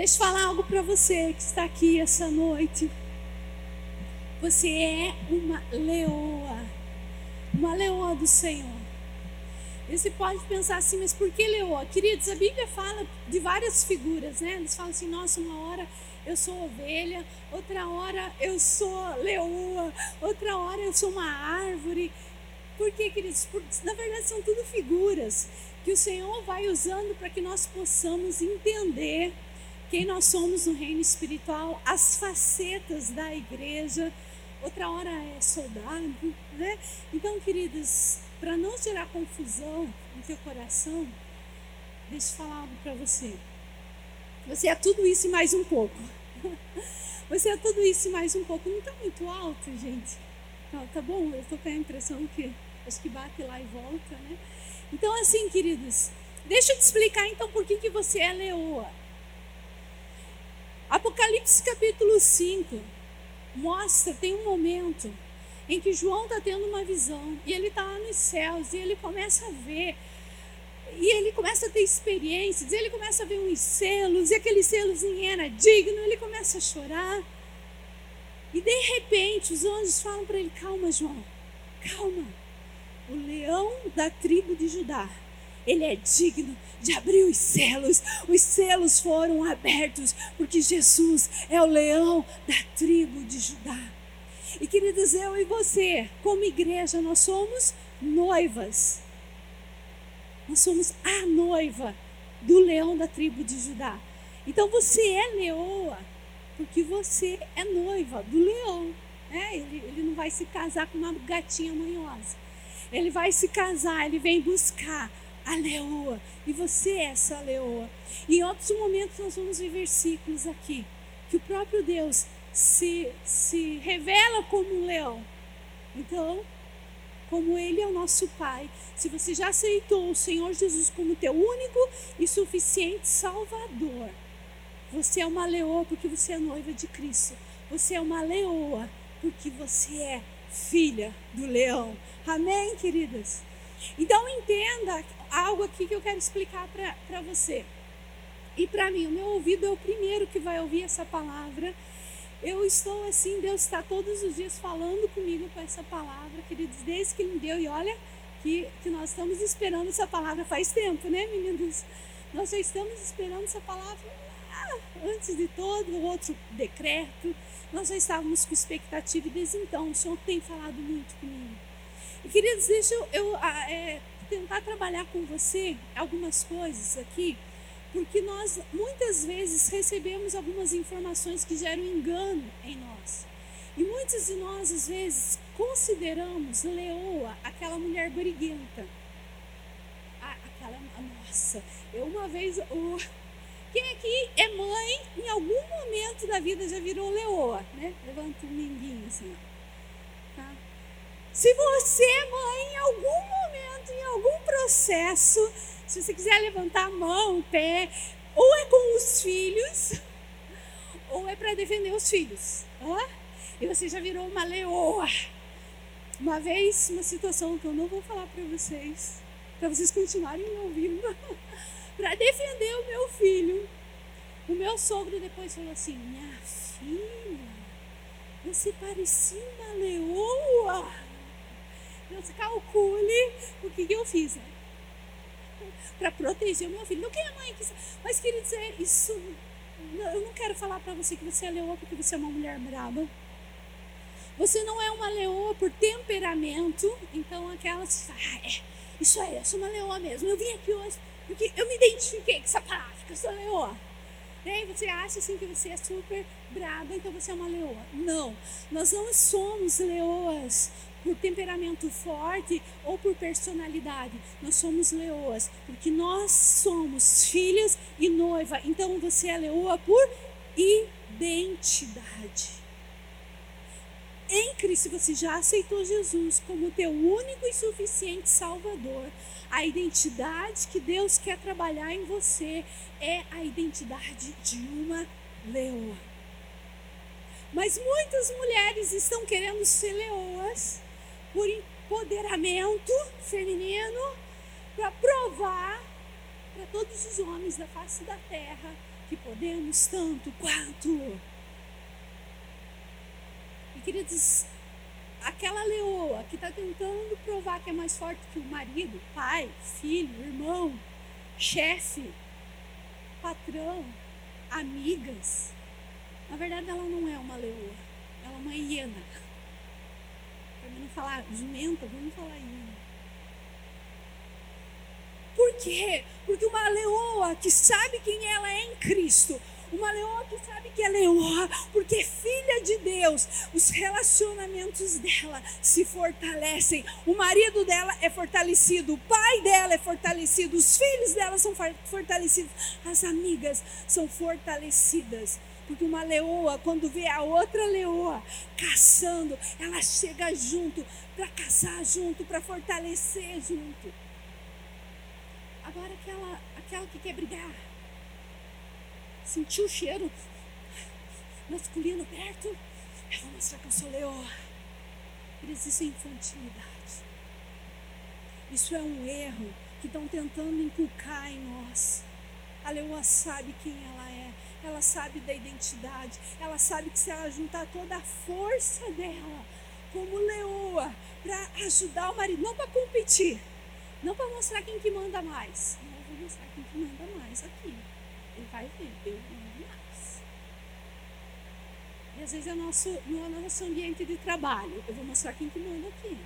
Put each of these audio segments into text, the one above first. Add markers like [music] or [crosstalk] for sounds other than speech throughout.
Deixa eu falar algo para você que está aqui essa noite. Você é uma leoa, uma leoa do Senhor. E você pode pensar assim, mas por que leoa? Queridos, a Bíblia fala de várias figuras, né? Eles falam assim, nossa, uma hora eu sou ovelha, outra hora eu sou leoa, outra hora eu sou uma árvore. Por quê, queridos? Na verdade, são tudo figuras que o Senhor vai usando para que nós possamos entender quem nós somos no reino espiritual, as facetas da igreja. Outra hora é soldado, né? Então, queridos, para não gerar confusão no teu coração, deixa eu falar algo para você. Você é tudo isso e mais um pouco. [laughs] Você é tudo isso e mais um pouco. Não está muito alto, gente? Tá, tá bom? Eu estou com a impressão que acho que bate lá e volta, né? Então, assim, queridos, deixa eu te explicar então por que, que você é leoa. Apocalipse capítulo 5 mostra, tem um momento em que João está tendo uma visão e ele está lá nos céus e ele começa a ver e ele começa a ter experiências, ele começa a ver uns selos, e aqueles selos ninguém era digno, ele começa a chorar. E de repente os anjos falam para ele: Calma, João, calma. O leão da tribo de Judá, ele é digno de abrir os selos. Os selos foram abertos, porque Jesus é o leão da tribo de Judá. E queridos, eu e você, como igreja, nós somos noivas. Nós somos a noiva do leão da tribo de Judá. Então você é leoa, porque você é noiva do leão. Né? Ele, ele não vai se casar com uma gatinha manhosa. Ele vai se casar, ele vem buscar a leoa. E você é essa leoa. E em outros momentos nós vamos ver versículos aqui que o próprio Deus se, se revela como um leão. Então, como Ele é o nosso Pai, se você já aceitou o Senhor Jesus como teu único e suficiente Salvador, você é uma leoa porque você é noiva de Cristo. Você é uma leoa porque você é filha do leão. Amém, queridas? Então entenda algo aqui que eu quero explicar para você. E para mim, o meu ouvido é o primeiro que vai ouvir essa palavra. Eu estou assim, Deus está todos os dias falando comigo com essa palavra, queridos, desde que me deu. E olha que, que nós estamos esperando essa palavra faz tempo, né, meninos? Nós já estamos esperando essa palavra ah, antes de todo o outro decreto. Nós já estávamos com expectativa e desde então o Senhor tem falado muito comigo. Queridos, deixa eu, eu ah, é, tentar trabalhar com você algumas coisas aqui, porque nós muitas vezes recebemos algumas informações que geram engano em nós. E muitos de nós, às vezes, consideramos Leoa aquela mulher briguenta. Ah, aquela, nossa, eu uma vez. Oh, quem aqui é mãe, em algum momento da vida já virou leoa, né? Levanta um minguinho assim, Tá? Se você mãe, em algum momento, em algum processo, se você quiser levantar a mão, o pé, ou é com os filhos, [laughs] ou é para defender os filhos. E você já virou uma leoa. Uma vez, uma situação que eu não vou falar para vocês, para vocês continuarem me ouvindo, [laughs] para defender o meu filho. O meu sogro depois falou assim: Minha filha, você parecia uma leoa. Você calcule o que, que eu fiz, né? Para proteger o meu filho. Não quem é mãe que. Mas, queria dizer, isso. Eu não quero falar para você que você é leoa porque você é uma mulher braba. Você não é uma leoa por temperamento. Então, aquelas. Ah, é, isso aí, eu sou uma leoa mesmo. Eu vim aqui hoje porque eu me identifiquei com essa palavra, que eu sou leoa. Aí você acha assim que você é super braba, então você é uma leoa. Não, nós não somos leoas por temperamento forte ou por personalidade. Nós somos leoas, porque nós somos filhas e noiva. Então você é leoa por identidade. Em Cristo você já aceitou Jesus como teu único e suficiente Salvador. A identidade que Deus quer trabalhar em você é a identidade de uma leoa. Mas muitas mulheres estão querendo ser leoas por empoderamento feminino, para provar para todos os homens da face da terra que podemos tanto quanto. E queridos, aquela leoa que está tentando provar que é mais forte que o marido, pai, filho, irmão, chefe, patrão, amigas, na verdade ela não é uma leoa, ela é uma hiena. Não falar jumenta, vamos falar hiena. Por quê? Porque uma leoa que sabe quem ela é em Cristo, uma leoa que sabe que é leoa, porque é filha de Deus, os relacionamentos dela se fortalecem. O marido dela é fortalecido, o pai dela é fortalecido, os filhos dela são fortalecidos, as amigas são fortalecidas. Porque uma leoa, quando vê a outra leoa caçando, ela chega junto para caçar junto, para fortalecer junto. Agora aquela, aquela que quer brigar, sentiu o cheiro masculino perto, eu vou mostrar que eu sou leoa. Eles isso é infantilidade. Isso é um erro que estão tentando inculcar em nós. A leoa sabe quem ela é, ela sabe da identidade, ela sabe que se ela juntar toda a força dela como leoa para ajudar o marido, não para competir, não para mostrar quem que manda mais. Não, eu vou mostrar quem que manda mais aqui. Ele vai ver, eu mando mais. E às vezes é nosso, no nosso ambiente de trabalho. Eu vou mostrar quem que manda aqui.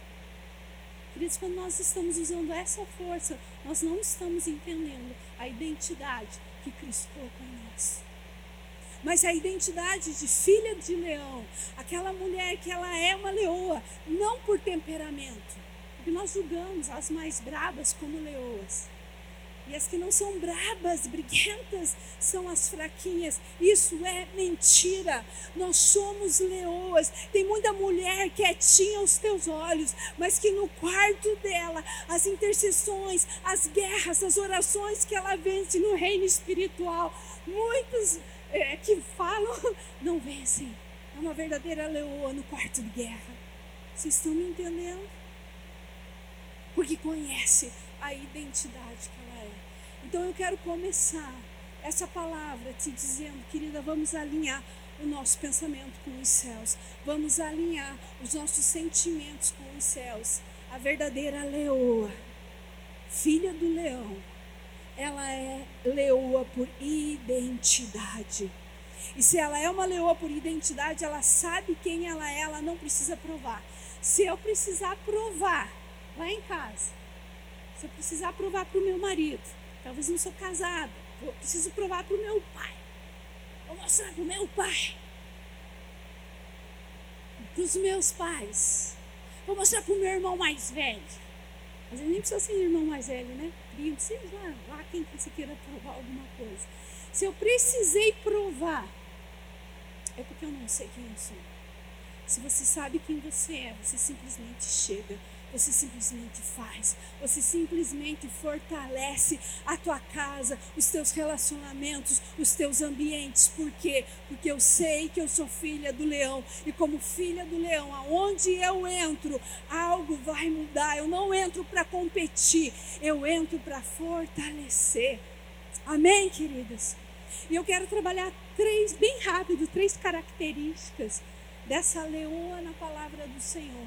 Queridos, quando nós estamos usando essa força, nós não estamos entendendo a identidade que Cristo colocou em nós. Mas a identidade de filha de leão, aquela mulher que ela é uma leoa, não por temperamento, porque nós julgamos as mais brabas como leoas. E as que não são brabas, briguentas, são as fraquinhas. Isso é mentira. Nós somos leoas. Tem muita mulher quietinha aos teus olhos, mas que no quarto dela, as intercessões, as guerras, as orações que ela vence no reino espiritual, muitos é, que falam [laughs] não vencem. É uma verdadeira leoa no quarto de guerra. Vocês estão me entendendo? porque conhece a identidade que ela é. Então eu quero começar essa palavra te dizendo, querida, vamos alinhar o nosso pensamento com os céus, vamos alinhar os nossos sentimentos com os céus. A verdadeira leoa, filha do leão, ela é leoa por identidade. E se ela é uma leoa por identidade, ela sabe quem ela é, ela não precisa provar. Se eu precisar provar lá em casa, se eu precisar provar para o meu marido, talvez não sou casada, eu preciso provar para o meu pai, vou mostrar para o meu pai, para os meus pais, vou mostrar para o meu irmão mais velho. Às vezes nem precisa ser irmão mais velho, né? Primo, sei lá, lá quem que você queira provar alguma coisa. Se eu precisei provar, é porque eu não sei quem eu sou. Se você sabe quem você é, você simplesmente chega você simplesmente faz, você simplesmente fortalece a tua casa, os teus relacionamentos, os teus ambientes. Por quê? Porque eu sei que eu sou filha do leão e como filha do leão, aonde eu entro, algo vai mudar. Eu não entro para competir, eu entro para fortalecer. Amém, queridas? E eu quero trabalhar três, bem rápido, três características dessa leoa na palavra do Senhor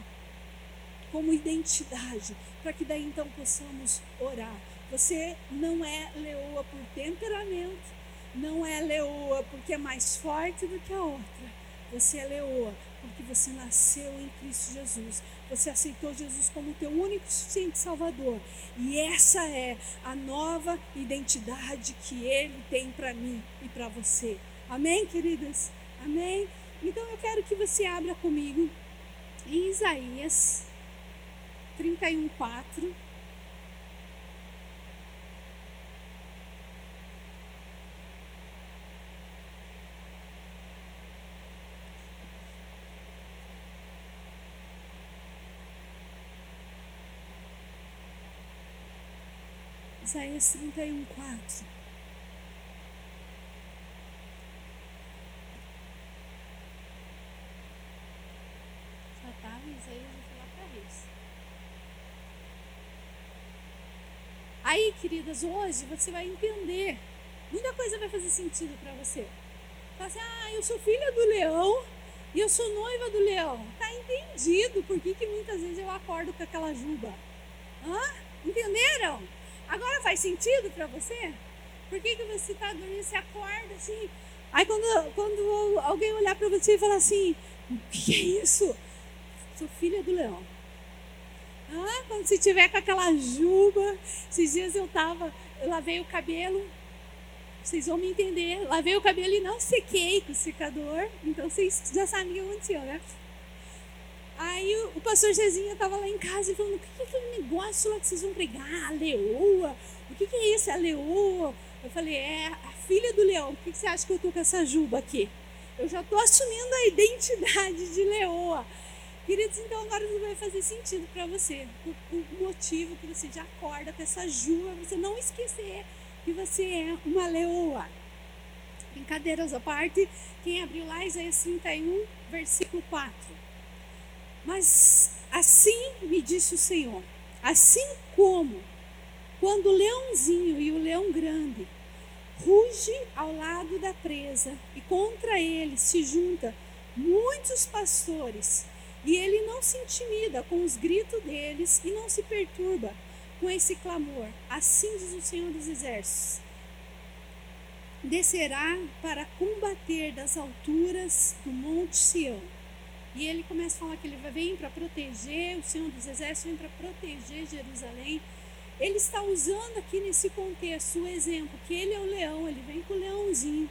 como identidade, para que daí então possamos orar. Você não é leoa por temperamento, não é leoa porque é mais forte do que a outra. Você é leoa porque você nasceu em Cristo Jesus. Você aceitou Jesus como teu único e suficiente Salvador. E essa é a nova identidade que Ele tem para mim e para você. Amém, queridas? Amém? Então eu quero que você abra comigo em Isaías 31, 4. Isaías 31, 4. Já estava em Isaías, vou falar para Reis. Hoje você vai entender muita coisa vai fazer sentido para você. Fala assim, ah, eu sou filha do leão e eu sou noiva do leão. Tá entendido por que, que muitas vezes eu acordo com aquela juba. Hã? Entenderam? Agora faz sentido para você? Por que, que você está dormindo, você acorda assim? Aí quando, quando alguém olhar para você e falar assim, o que é isso? Sou filha do leão. Ah, quando você tiver com aquela juba, esses dias eu tava, eu lavei o cabelo, vocês vão me entender, lavei o cabelo e não sequei com o secador, então vocês já sabem o que aconteceu, né? Aí o, pastor Zezinho estava lá em casa e falando, o que é aquele negócio lá que vocês vão pregar? A leoa? O que, que é isso? A leoa? Eu falei, é a filha do leão. Por que, que você acha que eu tô com essa juba aqui? Eu já estou assumindo a identidade de leoa. Queridos, então agora vai fazer sentido para você. O, o, motivo que você já acorda com essa juba, você não esquecer que você é uma leoa. Brincadeiras à parte, quem abriu lá, Isaías 31, versículo 4. Mas assim me disse o Senhor, assim como quando o leãozinho e o leão grande ruge ao lado da presa e contra ele se junta muitos pastores e ele não se intimida com os gritos deles e não se perturba com esse clamor. Assim diz o Senhor dos Exércitos. Descerá para combater das alturas do Monte Sião. E ele começa a falar que ele vir para proteger, o Senhor dos Exércitos vem para proteger Jerusalém. Ele está usando aqui nesse contexto o exemplo que ele é o leão, ele vem com o leãozinho.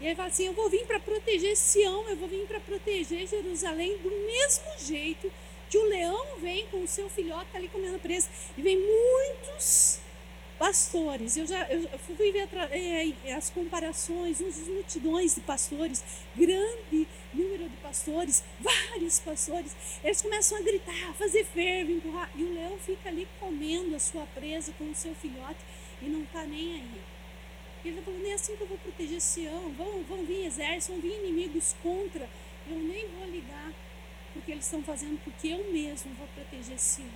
E ele fala assim: Eu vou vir para proteger Sião, eu vou vir para proteger Jerusalém do mesmo jeito que o leão vem com o seu filhote ali comendo preso. E vem muitos pastores. Eu já eu fui ver é, as comparações, uns multidões de pastores, grande número de pastores, vários pastores. Eles começam a gritar, a fazer fervo, empurrar. E o leão fica ali comendo a sua presa com o seu filhote e não está nem aí. Ele falou, nem é assim que eu vou proteger Sião. Vão, vão vir exércitos, vão vir inimigos contra. Eu nem vou ligar porque eles estão fazendo, porque eu mesmo vou proteger Sião.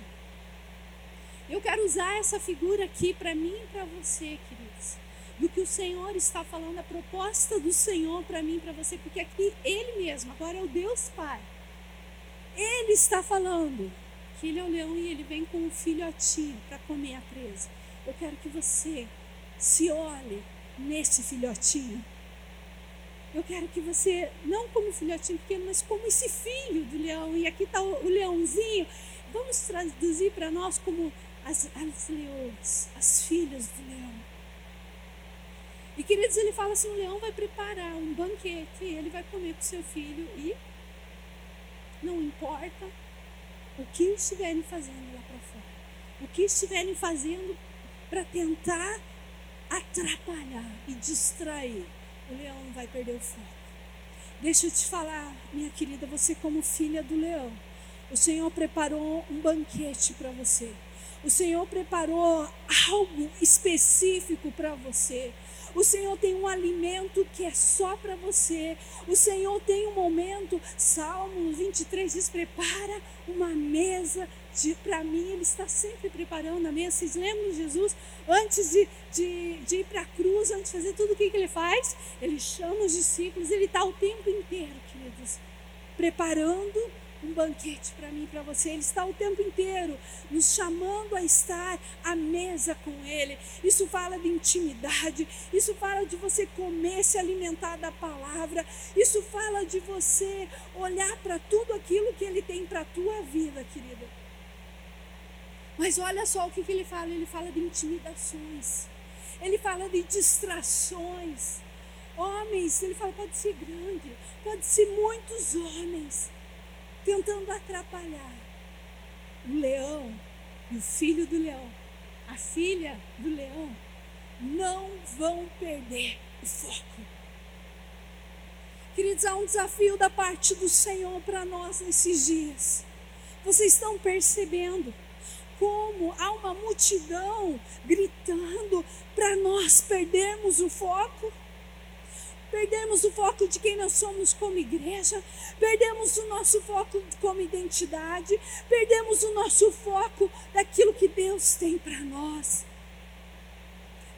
Eu quero usar essa figura aqui para mim e para você, queridos. Do que o Senhor está falando, a proposta do Senhor para mim e para você, porque aqui Ele mesmo, agora é o Deus Pai. Ele está falando que Ele é o leão e Ele vem com um filhotinho para comer a presa. Eu quero que você se olhe nesse filhotinho. Eu quero que você, não como filhotinho pequeno, mas como esse filho do leão. E aqui está o, o leãozinho. Vamos traduzir para nós como as, as leões, as filhas do leão. E queridos, ele fala assim: o leão vai preparar um banquete, e ele vai comer com seu filho e não importa o que estiverem fazendo lá para fora, o que estiverem fazendo para tentar atrapalhar e distrair, o leão vai perder o foco. Deixa eu te falar, minha querida, você como filha do leão, o Senhor preparou um banquete para você. O Senhor preparou algo específico para você. O Senhor tem um alimento que é só para você. O Senhor tem um momento, Salmo 23 diz: prepara uma mesa para mim, Ele está sempre preparando a mesa. Vocês lembram de Jesus? Antes de, de, de ir para a cruz, antes de fazer tudo o que, que Ele faz, Ele chama os discípulos, Ele está o tempo inteiro, queridos, preparando um banquete para mim e para você. Ele está o tempo inteiro nos chamando a estar à mesa com Ele. Isso fala de intimidade, isso fala de você comer, se alimentar da palavra, isso fala de você olhar para tudo aquilo que Ele tem para a tua vida, querida. Mas olha só o que, que ele fala: ele fala de intimidações, ele fala de distrações. Homens, ele fala, pode ser grande, pode ser muitos homens tentando atrapalhar. O leão e o filho do leão, a filha do leão, não vão perder o foco. Queridos, há um desafio da parte do Senhor para nós nesses dias. Vocês estão percebendo? Como há uma multidão gritando para nós perdermos o foco. Perdemos o foco de quem nós somos como igreja, perdemos o nosso foco como identidade, perdemos o nosso foco daquilo que Deus tem para nós.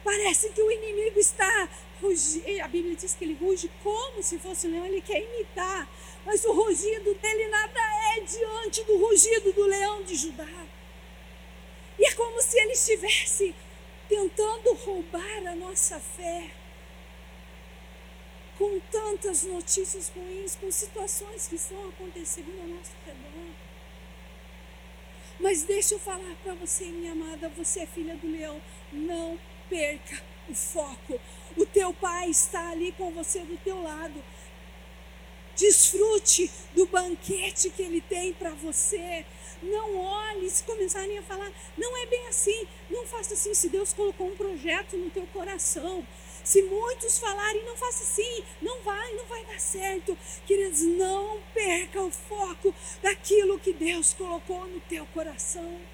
Parece que o inimigo está rugindo. A Bíblia diz que ele ruge como se fosse um leão, ele quer imitar. Mas o rugido dele nada é diante do rugido do leão de Judá. E é como se ele estivesse tentando roubar a nossa fé. Com tantas notícias ruins, com situações que estão acontecendo ao nosso redor. Mas deixa eu falar para você, minha amada, você é filha do leão. Não perca o foco. O teu pai está ali com você do teu lado. Desfrute do banquete que ele tem para você. Não olhe, se começarem a falar, não é bem assim, não faça assim. Se Deus colocou um projeto no teu coração, se muitos falarem, não faça assim, não vai, não vai dar certo. Queridos, não perca o foco daquilo que Deus colocou no teu coração.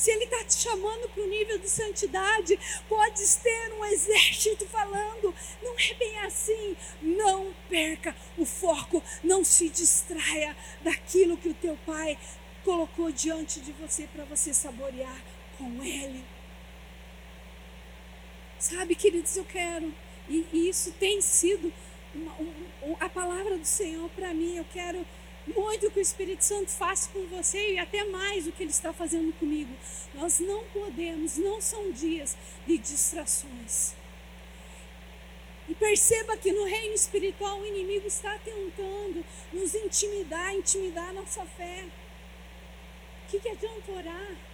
Se Ele está te chamando para o nível de santidade, pode ter um exército falando. Não é bem assim. Não perca o foco. Não se distraia daquilo que o teu Pai colocou diante de você para você saborear com Ele. Sabe, queridos, eu quero, e, e isso tem sido uma, um, a palavra do Senhor para mim. Eu quero muito que o Espírito Santo faça com você e até mais do que ele está fazendo comigo. Nós não podemos, não são dias de distrações. E perceba que no reino espiritual o inimigo está tentando nos intimidar, intimidar nossa fé. O que, que adianta orar?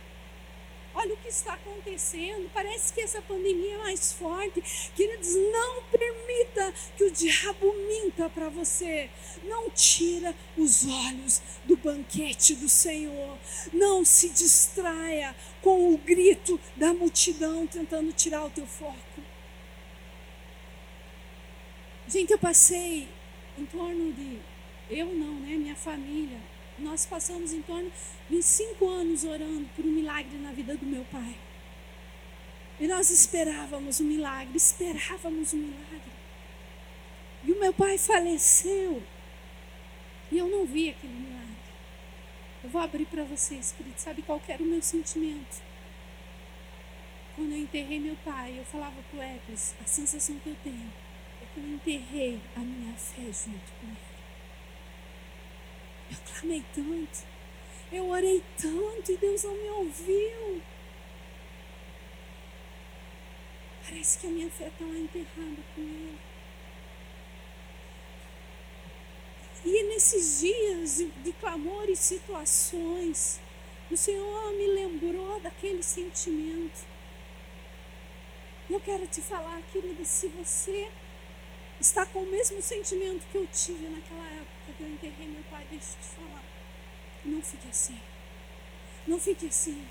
Olha o que está acontecendo. Parece que essa pandemia é mais forte. Queridos, não permita que o diabo minta para você. Não tira os olhos do banquete do Senhor. Não se distraia com o grito da multidão tentando tirar o teu foco. Gente, eu passei em torno de eu não, né, minha família, nós passamos em torno de cinco anos orando por um milagre na vida do meu pai. E nós esperávamos um milagre, esperávamos um milagre. E o meu pai faleceu. E eu não vi aquele milagre. Eu vou abrir para vocês, querido. Sabe qual era o meu sentimento? Quando eu enterrei meu pai, eu falava para o a sensação que eu tenho é que eu enterrei a minha fé junto com ele. Eu clamei tanto, eu orei tanto e Deus não me ouviu. Parece que a minha fé está lá enterrada com Ele. E nesses dias de, de clamor e situações, o Senhor me lembrou daquele sentimento. E eu quero te falar, querida, se você está com o mesmo sentimento que eu tive naquela época eu enterrei meu pai, deixa eu te falar. Não fique assim. Não fique assim.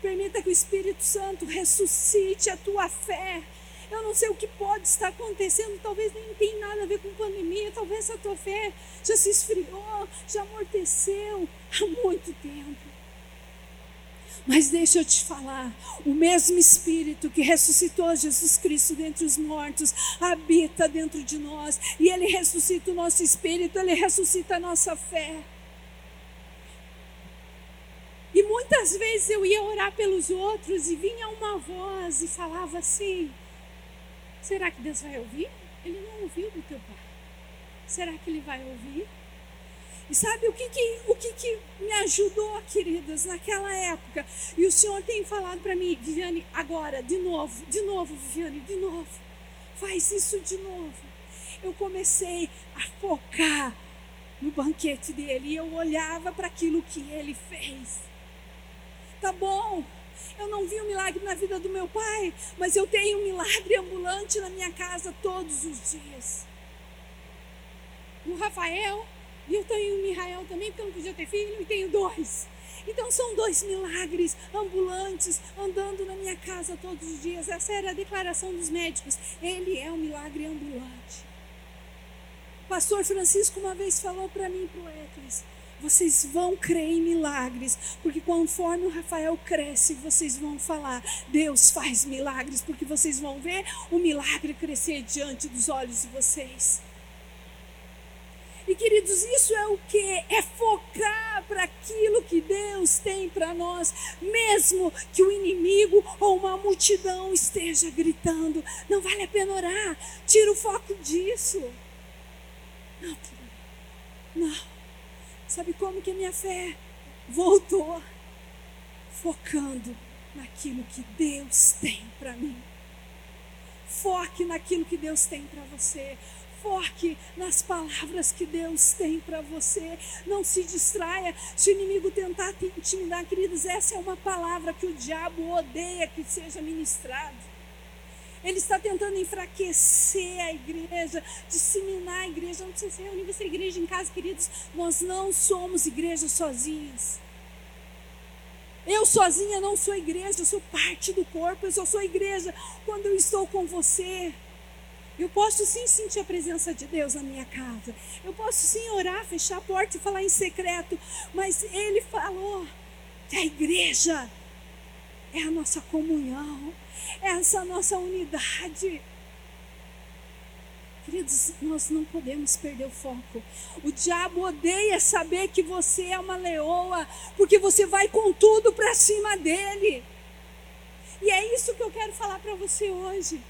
Permita que o Espírito Santo ressuscite a tua fé. Eu não sei o que pode estar acontecendo, talvez nem tem nada a ver com pandemia, talvez a tua fé já se esfriou, já amorteceu há muito tempo. Mas deixa eu te falar, o mesmo Espírito que ressuscitou Jesus Cristo dentre os mortos habita dentro de nós e ele ressuscita o nosso espírito, ele ressuscita a nossa fé. E muitas vezes eu ia orar pelos outros e vinha uma voz e falava assim: será que Deus vai ouvir? Ele não ouviu do teu pai. Será que ele vai ouvir? E sabe o que, que, o que, que me ajudou, queridas, naquela época? E o Senhor tem falado para mim, Viviane, agora, de novo, de novo, Viviane, de novo. Faz isso de novo. Eu comecei a focar no banquete dele e eu olhava para aquilo que ele fez. Tá bom, eu não vi um milagre na vida do meu pai, mas eu tenho um milagre ambulante na minha casa todos os dias. O Rafael e eu tenho Mihael também, porque eu não podia ter filho, e tenho dois. Então são dois milagres ambulantes andando na minha casa todos os dias. Essa era a declaração dos médicos. Ele é um milagre ambulante. pastor Francisco uma vez falou para mim e para o Eclis, vocês vão crer em milagres, porque conforme o Rafael cresce, vocês vão falar: Deus faz milagres, porque vocês vão ver o milagre crescer diante dos olhos de vocês. E queridos, isso é o que? É focar para aquilo que Deus tem para nós, mesmo que o inimigo ou uma multidão esteja gritando. Não vale a pena orar, tira o foco disso. Não, não. Sabe como que a minha fé voltou? Focando naquilo que Deus tem para mim. Foque naquilo que Deus tem para você. Foque nas palavras que Deus tem para você. Não se distraia. Se o inimigo tentar te intimidar, queridos, essa é uma palavra que o diabo odeia que seja ministrado. Ele está tentando enfraquecer a igreja, disseminar a igreja. Não precisa se reunir você igreja em casa, queridos. Nós não somos igrejas sozinhas. Eu sozinha não sou igreja, eu sou parte do corpo, eu só sou igreja quando eu estou com você. Eu posso sim sentir a presença de Deus na minha casa. Eu posso sim orar, fechar a porta e falar em secreto. Mas Ele falou que a igreja é a nossa comunhão, é essa nossa unidade. Queridos, nós não podemos perder o foco. O diabo odeia saber que você é uma leoa, porque você vai com tudo para cima dele. E é isso que eu quero falar para você hoje.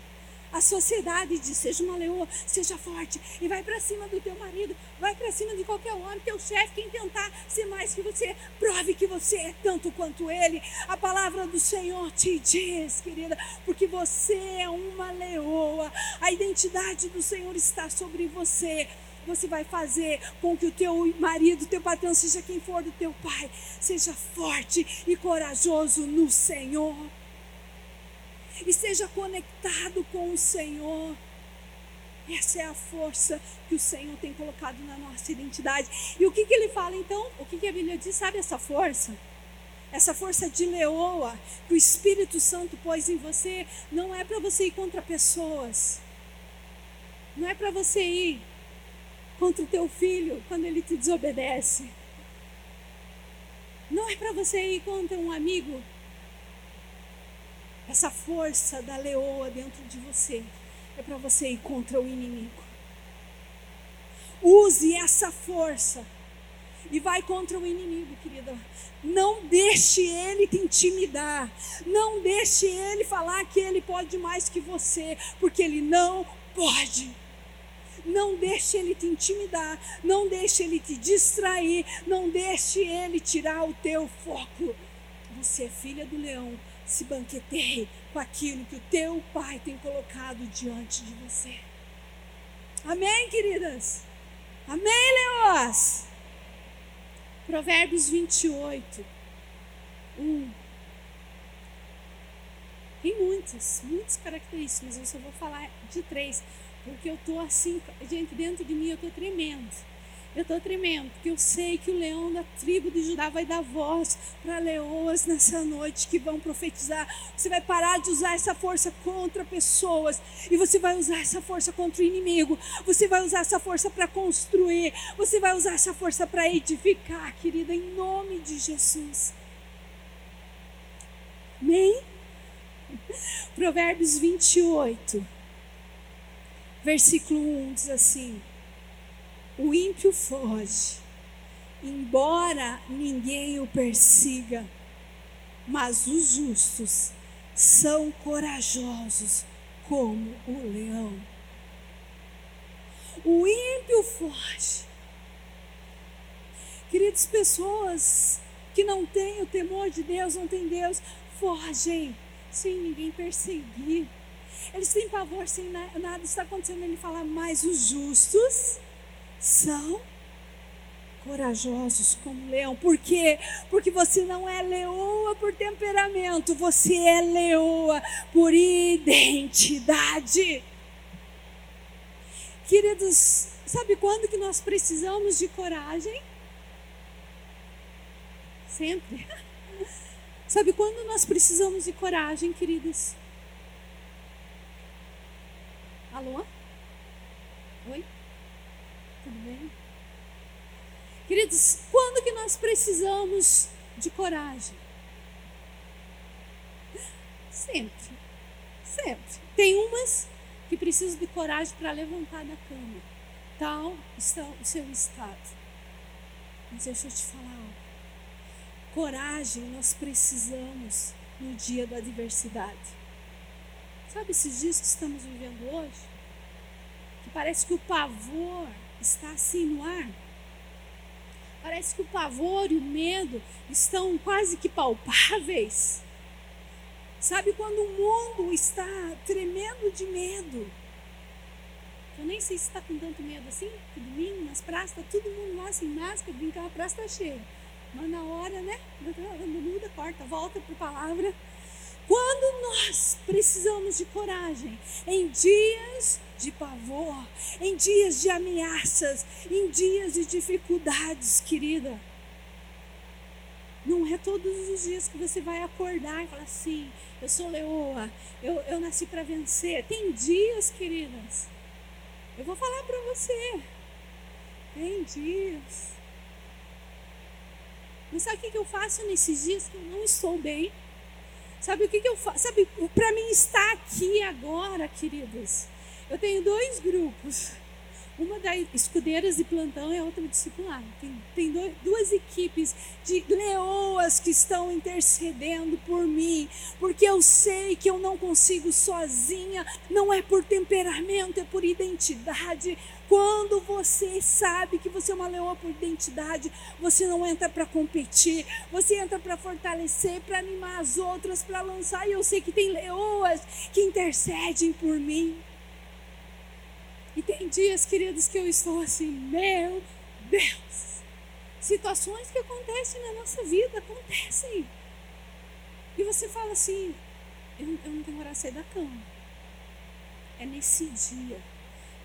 A sociedade diz: seja uma leoa, seja forte e vai para cima do teu marido, vai para cima de qualquer homem, teu chefe, quem tentar ser mais que você, prove que você é tanto quanto ele. A palavra do Senhor te diz, querida, porque você é uma leoa, a identidade do Senhor está sobre você. Você vai fazer com que o teu marido, teu patrão, seja quem for do teu pai, seja forte e corajoso no Senhor e seja conectado com o Senhor. Essa é a força que o Senhor tem colocado na nossa identidade. E o que, que ele fala então? O que, que a Bíblia diz? Sabe essa força? Essa força de leoa que o Espírito Santo pôs em você, não é para você ir contra pessoas. Não é para você ir contra o teu filho quando ele te desobedece. Não é para você ir contra um amigo essa força da leoa dentro de você é para você ir contra o inimigo. Use essa força e vai contra o inimigo, querida. Não deixe ele te intimidar. Não deixe ele falar que ele pode mais que você, porque ele não pode. Não deixe ele te intimidar, não deixe ele te distrair, não deixe ele tirar o teu foco. Você é filha do leão, se banqueteie com aquilo que o teu Pai tem colocado diante de você. Amém, queridas? Amém, Leoas? Provérbios 28, 1. Tem muitas, muitas características, mas eu só vou falar de três, porque eu estou assim, gente, dentro de mim eu estou tremendo. Eu estou tremendo, porque eu sei que o leão da tribo de Judá vai dar voz para leoas nessa noite que vão profetizar. Você vai parar de usar essa força contra pessoas e você vai usar essa força contra o inimigo. Você vai usar essa força para construir. Você vai usar essa força para edificar, querida, em nome de Jesus. Amém? Provérbios 28, versículo 1 diz assim. O ímpio foge, embora ninguém o persiga, mas os justos são corajosos como o leão. O ímpio foge. Queridas pessoas que não têm o temor de Deus, não têm Deus, fogem sem ninguém perseguir. Eles têm pavor sem nada está acontecendo. Ele fala, mas os justos são corajosos como leão. Por quê? Porque você não é leoa por temperamento, você é leoa por identidade. Queridos, sabe quando que nós precisamos de coragem? Sempre. [laughs] Sabe quando nós precisamos de coragem, queridos? Alô? Oi? Tudo bem? Queridos, quando que nós precisamos de coragem? Sempre. Sempre. Tem umas que precisam de coragem para levantar da cama. tal está o seu estado. Mas deixa eu te falar. Coragem nós precisamos no dia da adversidade. Sabe esses dias que estamos vivendo hoje? Que parece que o pavor está assim no ar. Parece que o pavor e o medo estão quase que palpáveis. Sabe quando o mundo está tremendo de medo? Eu nem sei se está com tanto medo assim, que domingo nas praças está todo mundo lá sem máscara, brincar, a praça está cheia. Mas na hora, né? [laughs] Muda, corta, volta para a palavra. Quando nós precisamos de coragem, em dias de pavor, em dias de ameaças, em dias de dificuldades, querida. Não é todos os dias que você vai acordar e falar assim: eu sou leoa, eu, eu nasci para vencer. Tem dias, queridas. Eu vou falar para você. Tem dias. Mas sabe o que eu faço nesses dias que eu não estou bem? Sabe o que, que eu faço? Sabe, para mim estar aqui agora, queridos, eu tenho dois grupos. Uma da escudeiras de plantão a outra discipular. Tem, tem duas equipes de leoas que estão intercedendo por mim, porque eu sei que eu não consigo sozinha, não é por temperamento, é por identidade. Quando você sabe que você é uma leoa por identidade, você não entra para competir, você entra para fortalecer, para animar as outras, para lançar. E eu sei que tem leoas que intercedem por mim. E tem dias, queridos, que eu estou assim, meu Deus. Situações que acontecem na nossa vida, acontecem. E você fala assim, eu, eu não tenho hora de sair da cama. É nesse dia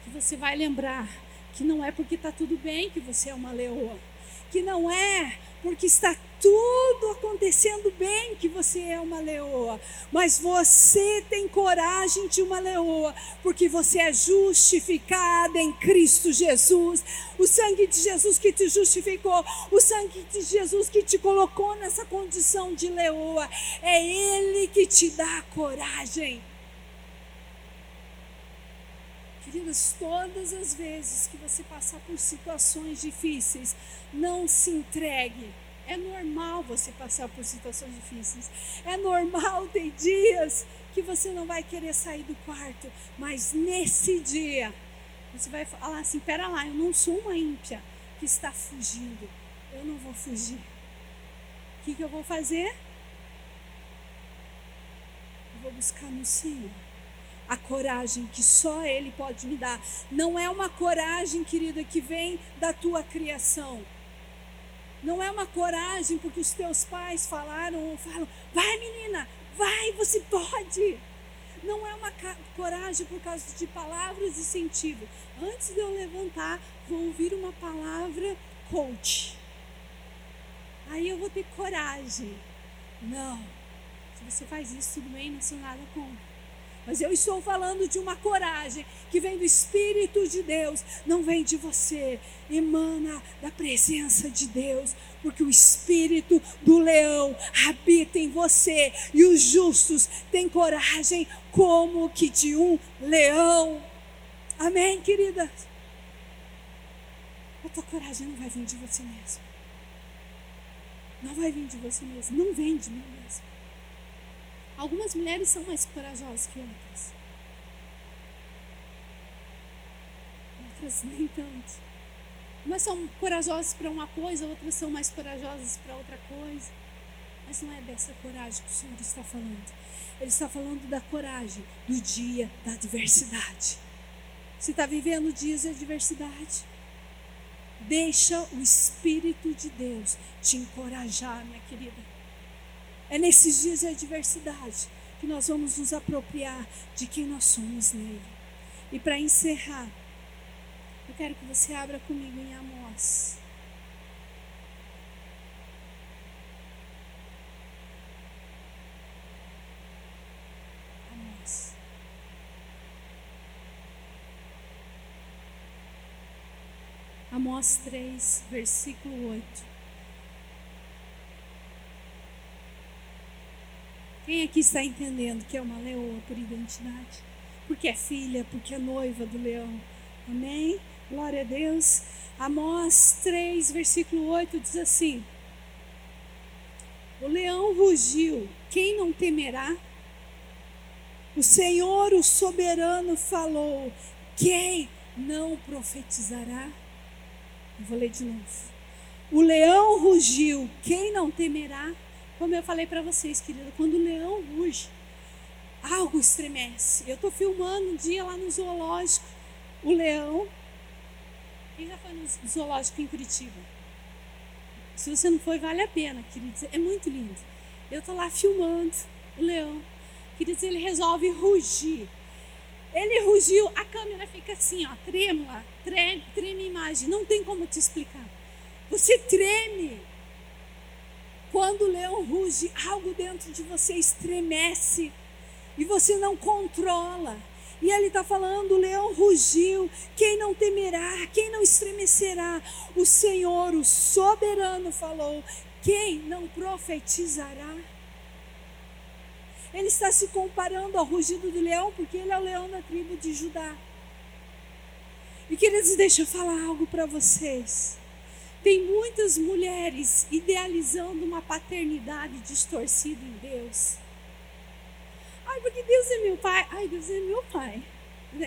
que você vai lembrar que não é porque está tudo bem que você é uma leoa. Que não é porque está tudo acontecendo bem que você é uma leoa, mas você tem coragem de uma leoa, porque você é justificada em Cristo Jesus. O sangue de Jesus que te justificou, o sangue de Jesus que te colocou nessa condição de leoa, é Ele que te dá coragem. Queridas, todas as vezes que você passar por situações difíceis, não se entregue. É normal você passar por situações difíceis. É normal ter dias que você não vai querer sair do quarto, mas nesse dia você vai falar assim: pera lá, eu não sou uma ímpia que está fugindo. Eu não vou fugir. O que, que eu vou fazer? Eu vou buscar no Senhor a coragem que só Ele pode me dar. Não é uma coragem, querida, que vem da tua criação. Não é uma coragem porque os teus pais falaram ou falam, vai menina, vai, você pode. Não é uma coragem por causa de palavras de incentivo. Antes de eu levantar, vou ouvir uma palavra coach. Aí eu vou ter coragem. Não. Se você faz isso, tudo bem, não sou nada contra. Mas eu estou falando de uma coragem que vem do Espírito de Deus, não vem de você, emana da presença de Deus, porque o Espírito do leão habita em você e os justos têm coragem como que de um leão. Amém, queridas? A tua coragem não vai vir de você mesmo. Não vai vir de você mesmo, não vem de mim mesmo. Algumas mulheres são mais corajosas que outras. Outras nem tanto. Umas são corajosas para uma coisa, outras são mais corajosas para outra coisa. Mas não é dessa coragem que o Senhor está falando. Ele está falando da coragem do dia da adversidade. Você está vivendo dias de adversidade? Deixa o Espírito de Deus te encorajar, minha querida. É nesses dias de adversidade que nós vamos nos apropriar de quem nós somos nele. E para encerrar, eu quero que você abra comigo em Amós. Amós. Amós 3, versículo 8. Quem aqui está entendendo que é uma leoa por identidade? Porque é filha, porque é noiva do leão, Amém? Glória a Deus. Amós 3, versículo 8 diz assim: O leão rugiu, quem não temerá? O Senhor, o soberano, falou: Quem não profetizará? Eu vou ler de novo. O leão rugiu, quem não temerá? Como eu falei para vocês, querida, quando o leão ruge, algo estremece. Eu estou filmando um dia lá no zoológico, o leão. Quem já foi no zoológico em Curitiba? Se você não foi, vale a pena, queridos. É muito lindo. Eu estou lá filmando o leão. Queridos, ele resolve rugir. Ele rugiu, a câmera fica assim, ó, trêmula, treme, treme a imagem. Não tem como te explicar. Você treme. Quando o leão ruge, algo dentro de você estremece e você não controla. E ele está falando: o leão rugiu, quem não temerá, quem não estremecerá? O Senhor, o soberano, falou: quem não profetizará? Ele está se comparando ao rugido do leão, porque ele é o leão da tribo de Judá. E queridos, deixa eu falar algo para vocês. Tem muitas mulheres idealizando uma paternidade distorcida em Deus. Ai, porque Deus é meu pai. Ai, Deus é meu pai.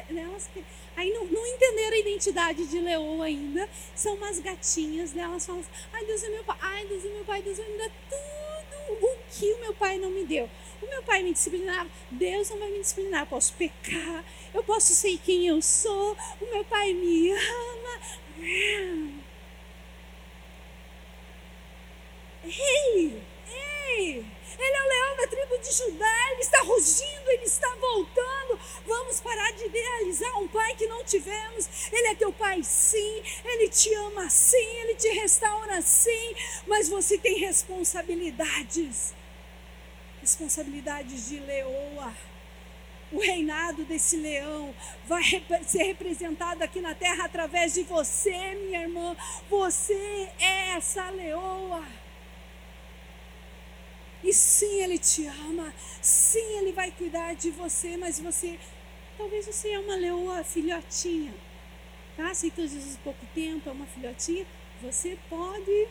Elas, aí não, não entenderam a identidade de leoa ainda. São umas gatinhas. Né? Elas falam assim, ai, Deus é meu pai. Ai, Deus é meu pai. Deus vai me dar tudo o que o meu pai não me deu. O meu pai me disciplinava. Deus não vai me disciplinar. Eu posso pecar. Eu posso ser quem eu sou. O meu pai me ama. Ei, ei, ele é o leão da tribo de Judá, ele está rugindo, ele está voltando. Vamos parar de idealizar um pai que não tivemos. Ele é teu pai, sim, ele te ama, sim, ele te restaura, sim, mas você tem responsabilidades responsabilidades de leoa. O reinado desse leão vai ser representado aqui na terra através de você, minha irmã. Você é essa leoa. E sim, Ele te ama. Sim, Ele vai cuidar de você, mas você. Talvez você é uma leoa filhotinha. Tá? Aceitou Jesus há pouco tempo, é uma filhotinha. Você pode.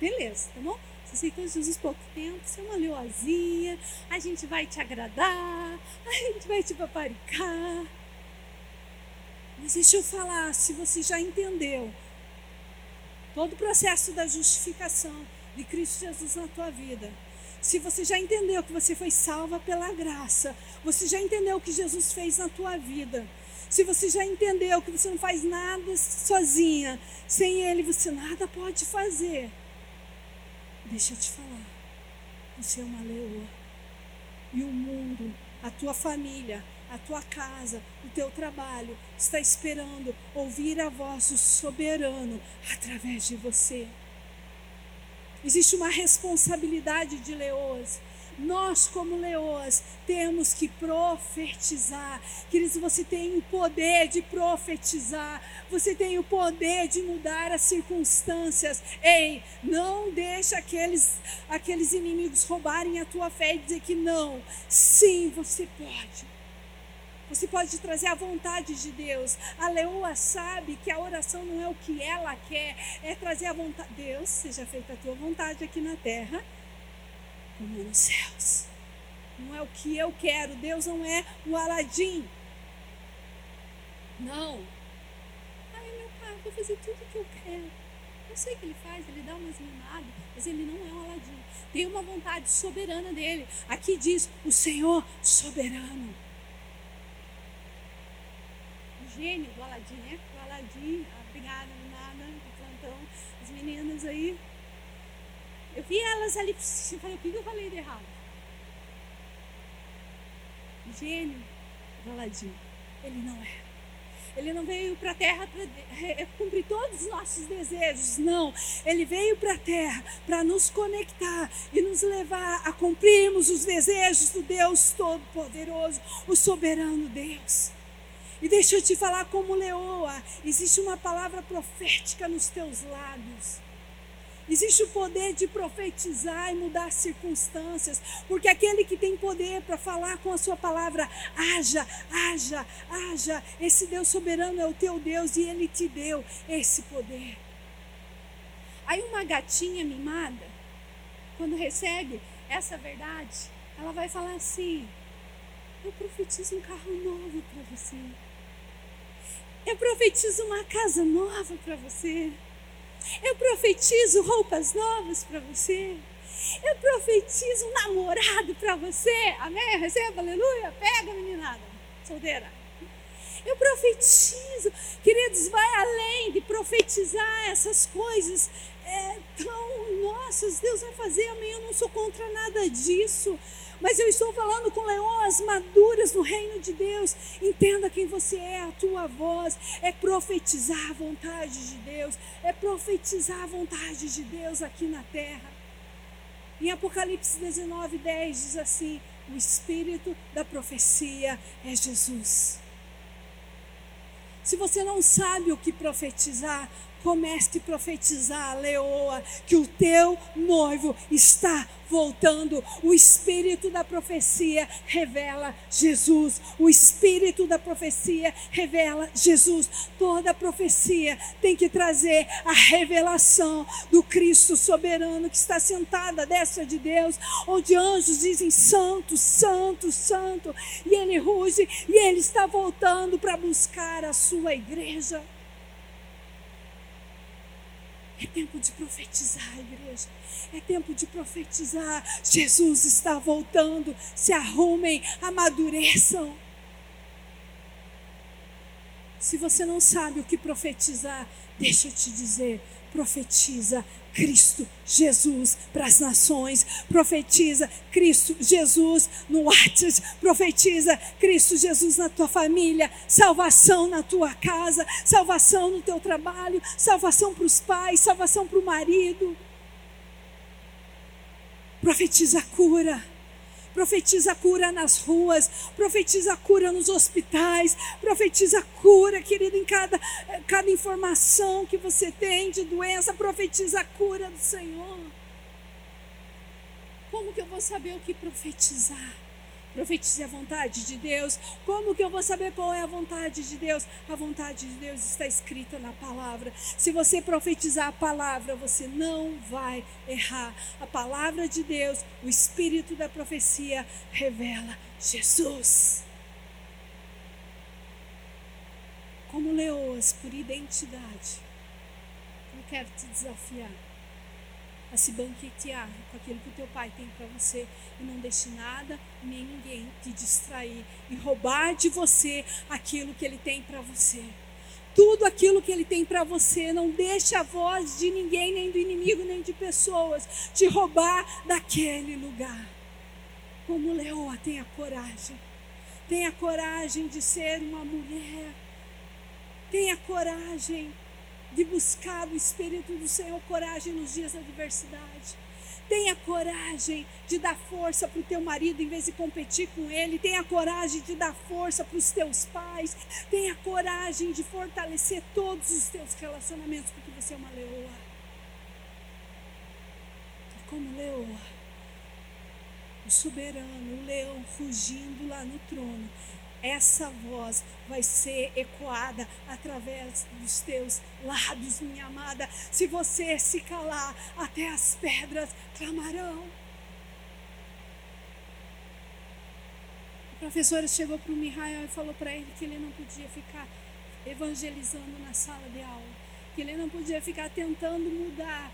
Beleza, tá bom? Você aceitou Jesus pouco tempo, você é uma leoazinha. A gente vai te agradar. A gente vai te paparicar. Mas deixa eu falar, se você já entendeu todo o processo da justificação de Cristo Jesus na tua vida, se você já entendeu que você foi salva pela graça, você já entendeu o que Jesus fez na tua vida, se você já entendeu que você não faz nada sozinha, sem Ele você nada pode fazer, deixa eu te falar, você é uma leoa. E o mundo, a tua família, a tua casa, o teu trabalho está esperando ouvir a voz do soberano através de você. Existe uma responsabilidade de leoas. Nós, como leoas, temos que profetizar. Queridos, você tem o poder de profetizar. Você tem o poder de mudar as circunstâncias. Ei, não deixa aqueles, aqueles inimigos roubarem a tua fé e dizer que não. Sim, você pode. Você pode trazer a vontade de Deus. A leoa sabe que a oração não é o que ela quer, é trazer a vontade. Deus, seja feita a tua vontade aqui na terra, como nos céus. Não é o que eu quero. Deus não é o Aladim. Não. Ai, meu pai, vou fazer tudo o que eu quero. Eu sei que ele faz, ele dá umas limadas, mas ele não é o Aladim. Tem uma vontade soberana dele. Aqui diz: o Senhor soberano gênio do Aladim, né? O Aladim, obrigada, nada, do plantão, as meninas aí. Eu vi elas ali, eu falei, o que eu falei de errado? Gênio do Aladim. Ele não é. Ele não veio para a terra para cumprir todos os nossos desejos, não. Ele veio para a terra para nos conectar e nos levar a cumprirmos os desejos do Deus Todo-Poderoso, o soberano Deus. E deixa eu te falar como leoa, existe uma palavra profética nos teus lábios. Existe o poder de profetizar e mudar circunstâncias, porque aquele que tem poder para falar com a sua palavra, haja, haja, haja. Esse Deus soberano é o teu Deus e ele te deu esse poder. Aí uma gatinha mimada, quando recebe essa verdade, ela vai falar assim: Eu profetizo um carro novo para você. Eu profetizo uma casa nova para você. Eu profetizo roupas novas para você. Eu profetizo um namorado para você. Amém? Receba, aleluia. Pega, meninada, solteira. Eu profetizo. Queridos, vai além de profetizar essas coisas é, tão nossas. Deus vai fazer, amém. Eu não sou contra nada disso. Mas eu estou falando com leões maduras no reino de Deus. Entenda quem você é, a tua voz é profetizar a vontade de Deus, é profetizar a vontade de Deus aqui na terra. Em Apocalipse 19, 10 diz assim: O espírito da profecia é Jesus. Se você não sabe o que profetizar, comece a profetizar, leoa, que o teu noivo está voltando. O espírito da profecia revela Jesus. O espírito da profecia revela Jesus. Toda profecia tem que trazer a revelação do Cristo soberano que está sentado à destra de Deus, onde anjos dizem santo, santo, santo, e ele ruge e ele está voltando para buscar a sua igreja. É tempo de profetizar, igreja. É tempo de profetizar. Jesus está voltando. Se arrumem, amadureçam. Se você não sabe o que profetizar, deixa eu te dizer: profetiza Cristo Jesus para as nações, profetiza Cristo Jesus no WhatsApp, profetiza Cristo Jesus na tua família, salvação na tua casa, salvação no teu trabalho, salvação para os pais, salvação para o marido. Profetiza cura profetiza cura nas ruas, profetiza cura nos hospitais, profetiza cura, querido, em cada, cada informação que você tem de doença, profetiza a cura do Senhor. Como que eu vou saber o que profetizar? Profetize a vontade de Deus. Como que eu vou saber qual é a vontade de Deus? A vontade de Deus está escrita na palavra. Se você profetizar a palavra, você não vai errar. A palavra de Deus, o espírito da profecia, revela Jesus. Como leoas por identidade, eu quero te desafiar a se banquetear com aquilo que o teu pai tem para você e não deixe nada nem ninguém te distrair e roubar de você aquilo que ele tem para você. Tudo aquilo que ele tem para você, não deixe a voz de ninguém, nem do inimigo, nem de pessoas te roubar daquele lugar. Como Leoa, tenha coragem. Tenha coragem de ser uma mulher. Tenha coragem de buscar do Espírito do Senhor coragem nos dias da adversidade. Tenha coragem de dar força para o teu marido em vez de competir com ele. Tenha coragem de dar força para os teus pais. Tenha coragem de fortalecer todos os teus relacionamentos, porque você é uma leoa. E como leoa, o soberano, o leão fugindo lá no trono, essa voz vai ser ecoada através dos teus lábios, minha amada. Se você se calar, até as pedras clamarão. A professora chegou para o Mihael e falou para ele que ele não podia ficar evangelizando na sala de aula, que ele não podia ficar tentando mudar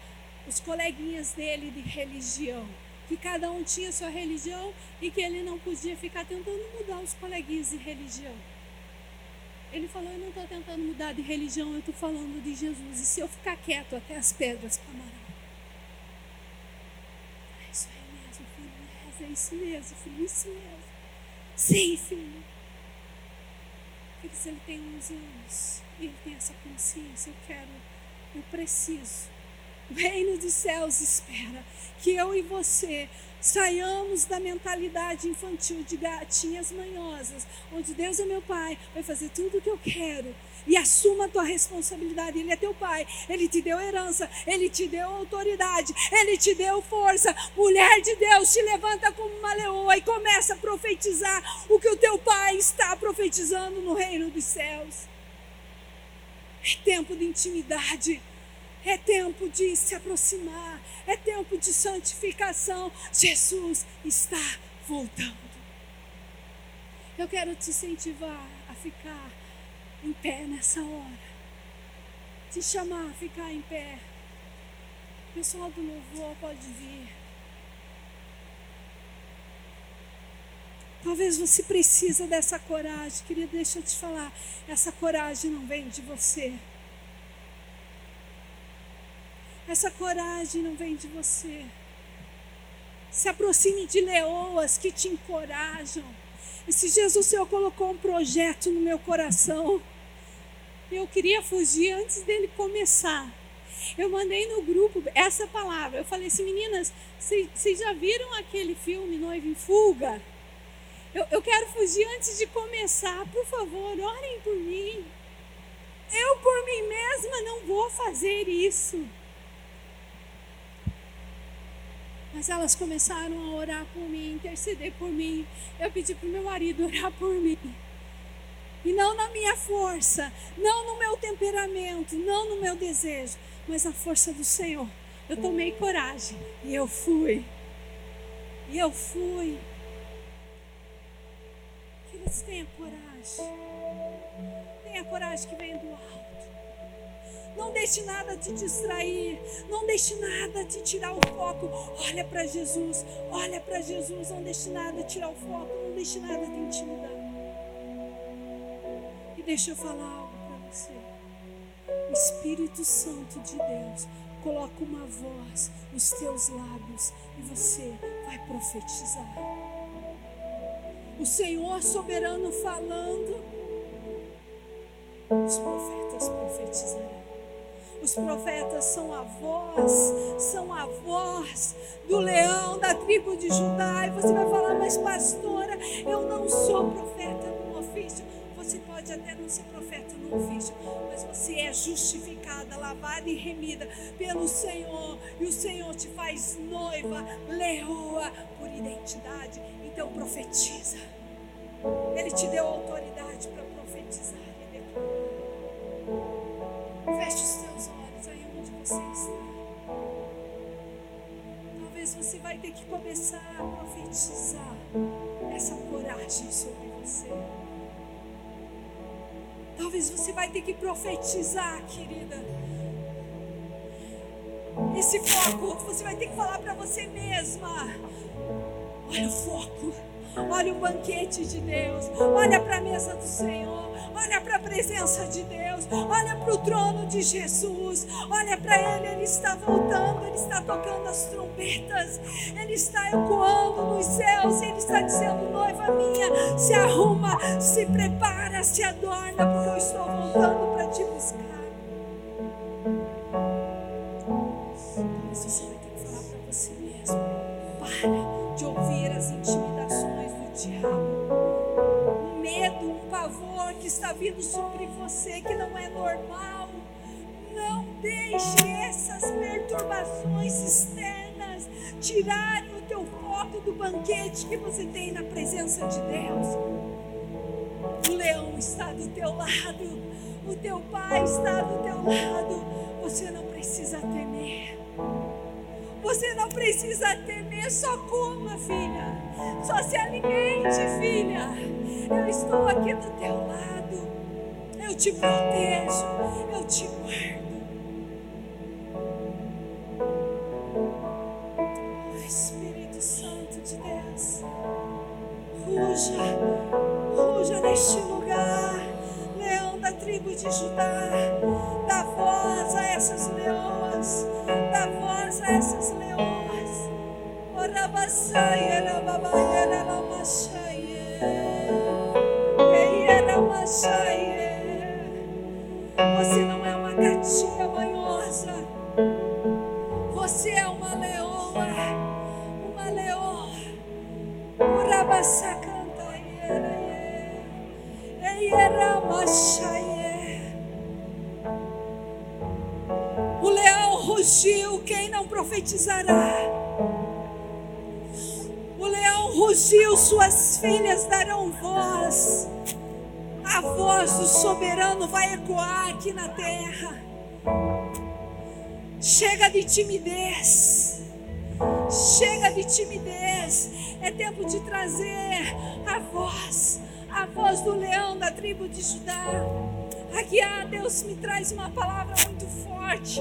os coleguinhas dele de religião que cada um tinha sua religião e que ele não podia ficar tentando mudar os coleguinhas de religião. Ele falou: Eu não estou tentando mudar de religião, eu estou falando de Jesus. E se eu ficar quieto, até as pedras clamarão. É isso aí mesmo, filho. É isso mesmo, filho. É isso mesmo. Sim, filho. Porque se ele tem 11 anos e ele tem essa consciência, eu quero, eu preciso O reino dos céus espera que eu e você saiamos da mentalidade infantil de gatinhas manhosas, onde Deus é meu pai, vai fazer tudo o que eu quero. E assuma a tua responsabilidade. Ele é teu pai, ele te deu herança, ele te deu autoridade, ele te deu força. Mulher de Deus, te levanta como uma leoa e começa a profetizar o que o teu pai está profetizando no reino dos céus. É tempo de intimidade. É tempo de se aproximar. É tempo de santificação. Jesus está voltando. Eu quero te incentivar a ficar em pé nessa hora. Te chamar a ficar em pé. O pessoal do louvor pode vir. Talvez você precisa dessa coragem. Queria deixa eu te falar. Essa coragem não vem de você. Essa coragem não vem de você. Se aproxime de leoas que te encorajam. Esses dias o Senhor colocou um projeto no meu coração. Eu queria fugir antes dele começar. Eu mandei no grupo essa palavra. Eu falei assim, meninas, vocês já viram aquele filme Noiva em Fuga? Eu, eu quero fugir antes de começar. Por favor, orem por mim. Eu, por mim mesma, não vou fazer isso. Mas elas começaram a orar por mim, interceder por mim. Eu pedi para o meu marido orar por mim. E não na minha força, não no meu temperamento, não no meu desejo, mas na força do Senhor. Eu tomei coragem e eu fui. E eu fui. Que você tenha coragem. Tenha coragem que venha do alto. Não deixe nada te distrair. Não deixe nada te tirar o foco. Olha para Jesus. Olha para Jesus. Não deixe nada tirar o foco. Não deixe nada te intimidar. E deixa eu falar algo para você. O Espírito Santo de Deus coloca uma voz nos teus lábios e você vai profetizar. O Senhor soberano falando, os profetas profetizarão. Os profetas são a voz, são a voz do leão da tribo de Judá. E você vai falar, mas pastora, eu não sou profeta no ofício. Você pode até não ser profeta no ofício, mas você é justificada, lavada e remida pelo Senhor. E o Senhor te faz noiva, leoa por identidade. Então profetiza. Ele te deu autoridade para profetizar e. Feche os você está. Talvez você vai ter que começar a profetizar essa coragem sobre você. Talvez você vai ter que profetizar, querida. Esse foco, você vai ter que falar para você mesma. Olha o foco. Olha o banquete de Deus. Olha para a mesa do Senhor. Olha para a presença de Deus. Olha para o trono de Jesus. Olha para Ele. Ele está voltando. Ele está tocando as trombetas. Ele está ecoando nos céus. Ele está dizendo: noiva minha, se arruma, se prepara, se adorna, porque eu estou deixe essas perturbações externas tirarem o teu foco do banquete que você tem na presença de Deus. O leão está do teu lado, o teu pai está do teu lado. Você não precisa temer. Você não precisa temer, só coma, filha. Só se alimente, filha. Eu estou aqui do teu lado. Eu te protejo, eu te guardo. ruja, ruja neste lugar, leão da tribo de Judá, dá voz a essas leoas, dá voz a essas leoas, oh, Orabassaia, oh, Rababaia, oh, Rabamassaia, Eia, Rabamassaia, você não é uma gatinha manhosa, você é uma leoa, uma leoa, Orabassaia. Profetizará? O leão rugiu, suas filhas darão voz. A voz do soberano vai ecoar aqui na terra. Chega de timidez. Chega de timidez. É tempo de trazer a voz, a voz do leão da tribo de Judá. Aqui, ah, Deus me traz uma palavra muito forte.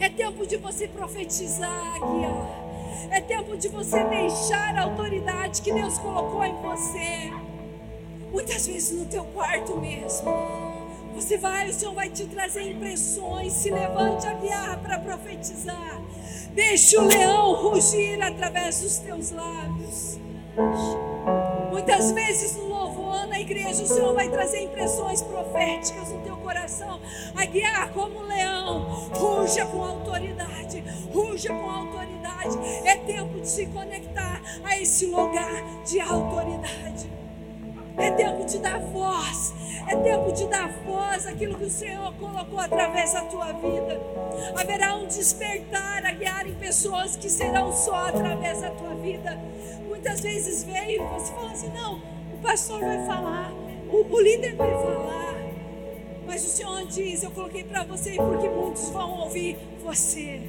É tempo de você profetizar, guiar. É tempo de você deixar a autoridade que Deus colocou em você. Muitas vezes no teu quarto mesmo. Você vai, o Senhor vai te trazer impressões. Se levante a guiar para profetizar. Deixe o leão rugir através dos teus lábios. Muitas vezes no na igreja, o Senhor vai trazer impressões proféticas no teu coração, a guiar como um leão. Ruja com autoridade, ruja com autoridade. É tempo de se conectar a esse lugar de autoridade. É tempo de dar voz. É tempo de dar voz àquilo que o Senhor colocou através da tua vida. Haverá um despertar a guiar em pessoas que serão só através da tua vida. Muitas vezes veio e você fala assim: não, pastor vai falar, o, o líder vai falar. Mas o Senhor diz: eu coloquei para você porque muitos vão ouvir você.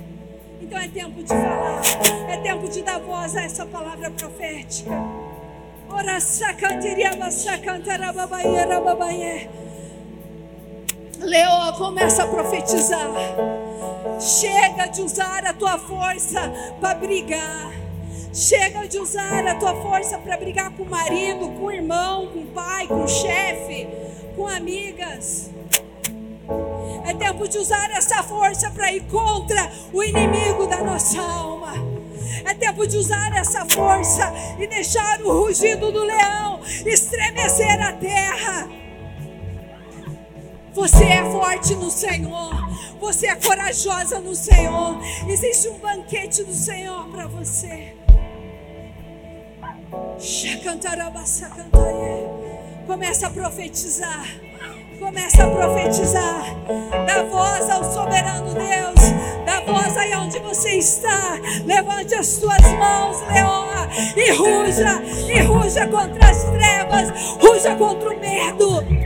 Então é tempo de falar, é tempo de dar voz a essa palavra profética. Ora Leoa, começa a profetizar. Chega de usar a tua força para brigar. Chega de usar a tua força para brigar com o marido, com o irmão, com o pai, com o chefe, com amigas. É tempo de usar essa força para ir contra o inimigo da nossa alma. É tempo de usar essa força e deixar o rugido do leão estremecer a terra. Você é forte no Senhor. Você é corajosa no Senhor. Existe um banquete do Senhor para você. Começa a profetizar. Começa a profetizar. Dá voz ao soberano Deus. Dá voz aí onde você está. Levante as tuas mãos, Leoa. E ruja. E ruja contra as trevas. Ruja contra o medo.